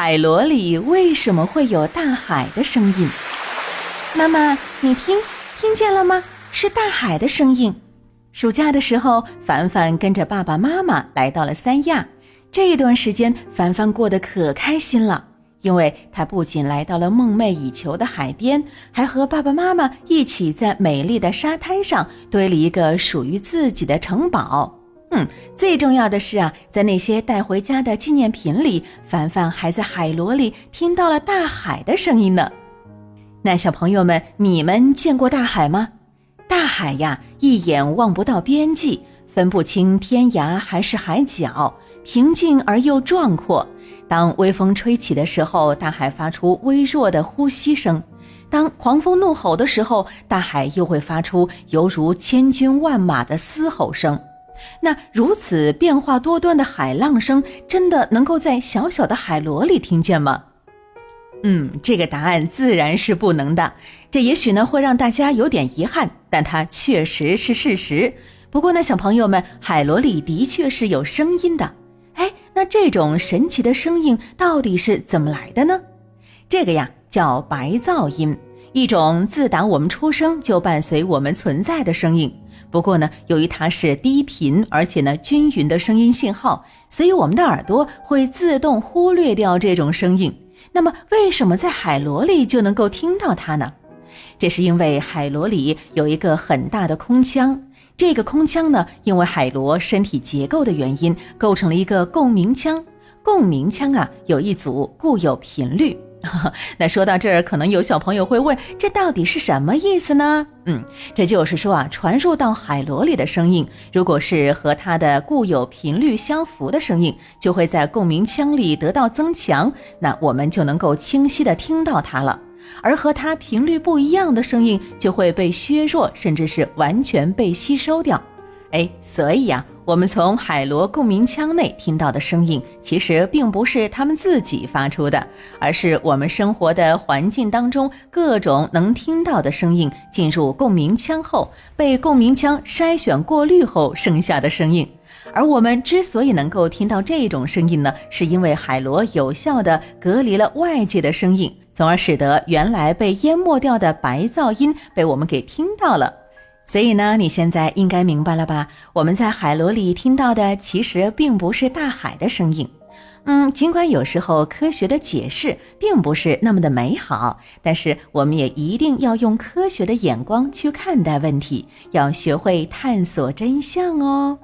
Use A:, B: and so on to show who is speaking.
A: 海螺里为什么会有大海的声音？妈妈，你听，听见了吗？是大海的声音。暑假的时候，凡凡跟着爸爸妈妈来到了三亚。这一段时间，凡凡过得可开心了，因为他不仅来到了梦寐以求的海边，还和爸爸妈妈一起在美丽的沙滩上堆了一个属于自己的城堡。嗯，最重要的是啊，在那些带回家的纪念品里，凡凡还在海螺里听到了大海的声音呢。那小朋友们，你们见过大海吗？大海呀，一眼望不到边际，分不清天涯还是海角，平静而又壮阔。当微风吹起的时候，大海发出微弱的呼吸声；当狂风怒吼的时候，大海又会发出犹如千军万马的嘶吼声。那如此变化多端的海浪声，真的能够在小小的海螺里听见吗？嗯，这个答案自然是不能的。这也许呢会让大家有点遗憾，但它确实是事实。不过呢，小朋友们，海螺里的确是有声音的。哎，那这种神奇的声音到底是怎么来的呢？这个呀叫白噪音，一种自打我们出生就伴随我们存在的声音。不过呢，由于它是低频而且呢均匀的声音信号，所以我们的耳朵会自动忽略掉这种声音。那么，为什么在海螺里就能够听到它呢？这是因为海螺里有一个很大的空腔，这个空腔呢，因为海螺身体结构的原因，构成了一个共鸣腔。共鸣腔啊，有一组固有频率。那说到这儿，可能有小朋友会问，这到底是什么意思呢？嗯，这就是说啊，传入到海螺里的声音，如果是和它的固有频率相符的声音，就会在共鸣腔里得到增强，那我们就能够清晰的听到它了；而和它频率不一样的声音，就会被削弱，甚至是完全被吸收掉。哎，所以呀。我们从海螺共鸣腔内听到的声音，其实并不是它们自己发出的，而是我们生活的环境当中各种能听到的声音进入共鸣腔后，被共鸣腔筛选过滤后剩下的声音。而我们之所以能够听到这种声音呢，是因为海螺有效地隔离了外界的声音，从而使得原来被淹没掉的白噪音被我们给听到了。所以呢，你现在应该明白了吧？我们在海螺里听到的其实并不是大海的声音。嗯，尽管有时候科学的解释并不是那么的美好，但是我们也一定要用科学的眼光去看待问题，要学会探索真相哦。